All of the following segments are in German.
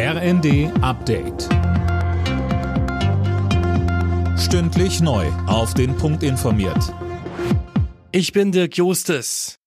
RND Update. Stündlich neu. Auf den Punkt informiert. Ich bin Dirk Jostes.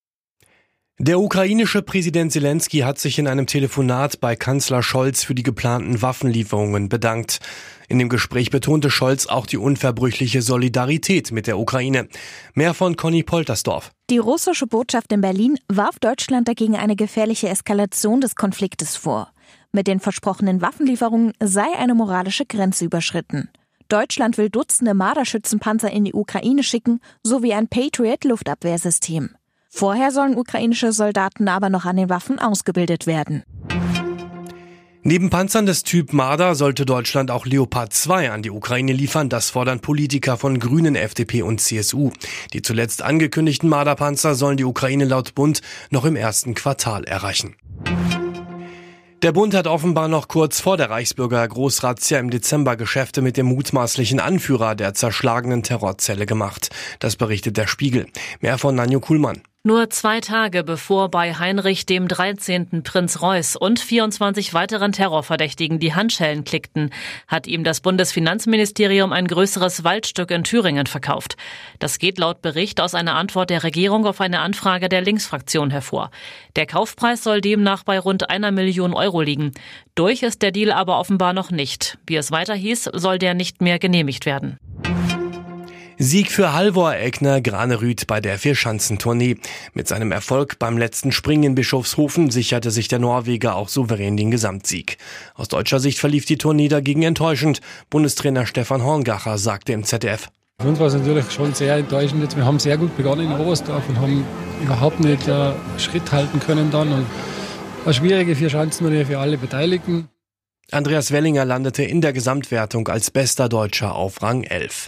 Der ukrainische Präsident Zelensky hat sich in einem Telefonat bei Kanzler Scholz für die geplanten Waffenlieferungen bedankt. In dem Gespräch betonte Scholz auch die unverbrüchliche Solidarität mit der Ukraine. Mehr von Conny Poltersdorf. Die russische Botschaft in Berlin warf Deutschland dagegen eine gefährliche Eskalation des Konfliktes vor. Mit den versprochenen Waffenlieferungen sei eine moralische Grenze überschritten. Deutschland will Dutzende Marderschützenpanzer in die Ukraine schicken, sowie ein Patriot-Luftabwehrsystem. Vorher sollen ukrainische Soldaten aber noch an den Waffen ausgebildet werden. Neben Panzern des Typ Marder sollte Deutschland auch Leopard 2 an die Ukraine liefern. Das fordern Politiker von Grünen, FDP und CSU. Die zuletzt angekündigten Marder-Panzer sollen die Ukraine laut Bund noch im ersten Quartal erreichen. Der Bund hat offenbar noch kurz vor der Reichsbürger Großrazzia im Dezember Geschäfte mit dem mutmaßlichen Anführer der zerschlagenen Terrorzelle gemacht. Das berichtet der Spiegel. Mehr von Nanjo Kuhlmann. Nur zwei Tage bevor bei Heinrich dem 13. Prinz Reuß und 24 weiteren Terrorverdächtigen die Handschellen klickten, hat ihm das Bundesfinanzministerium ein größeres Waldstück in Thüringen verkauft. Das geht laut Bericht aus einer Antwort der Regierung auf eine Anfrage der Linksfraktion hervor. Der Kaufpreis soll demnach bei rund einer Million Euro liegen. Durch ist der Deal aber offenbar noch nicht. Wie es weiter hieß, soll der nicht mehr genehmigt werden. Sieg für Halvor Egner Granerüth bei der Vierschanzentournee. Mit seinem Erfolg beim letzten Springen in Bischofshofen sicherte sich der Norweger auch souverän den Gesamtsieg. Aus deutscher Sicht verlief die Tournee dagegen enttäuschend. Bundestrainer Stefan Horngacher sagte im ZDF. Für uns war es natürlich schon sehr enttäuschend. Wir haben sehr gut begonnen in Oberstdorf und haben überhaupt nicht äh, Schritt halten können dann. Und eine schwierige Vierschanzentournee für alle Beteiligten. Andreas Wellinger landete in der Gesamtwertung als bester Deutscher auf Rang 11.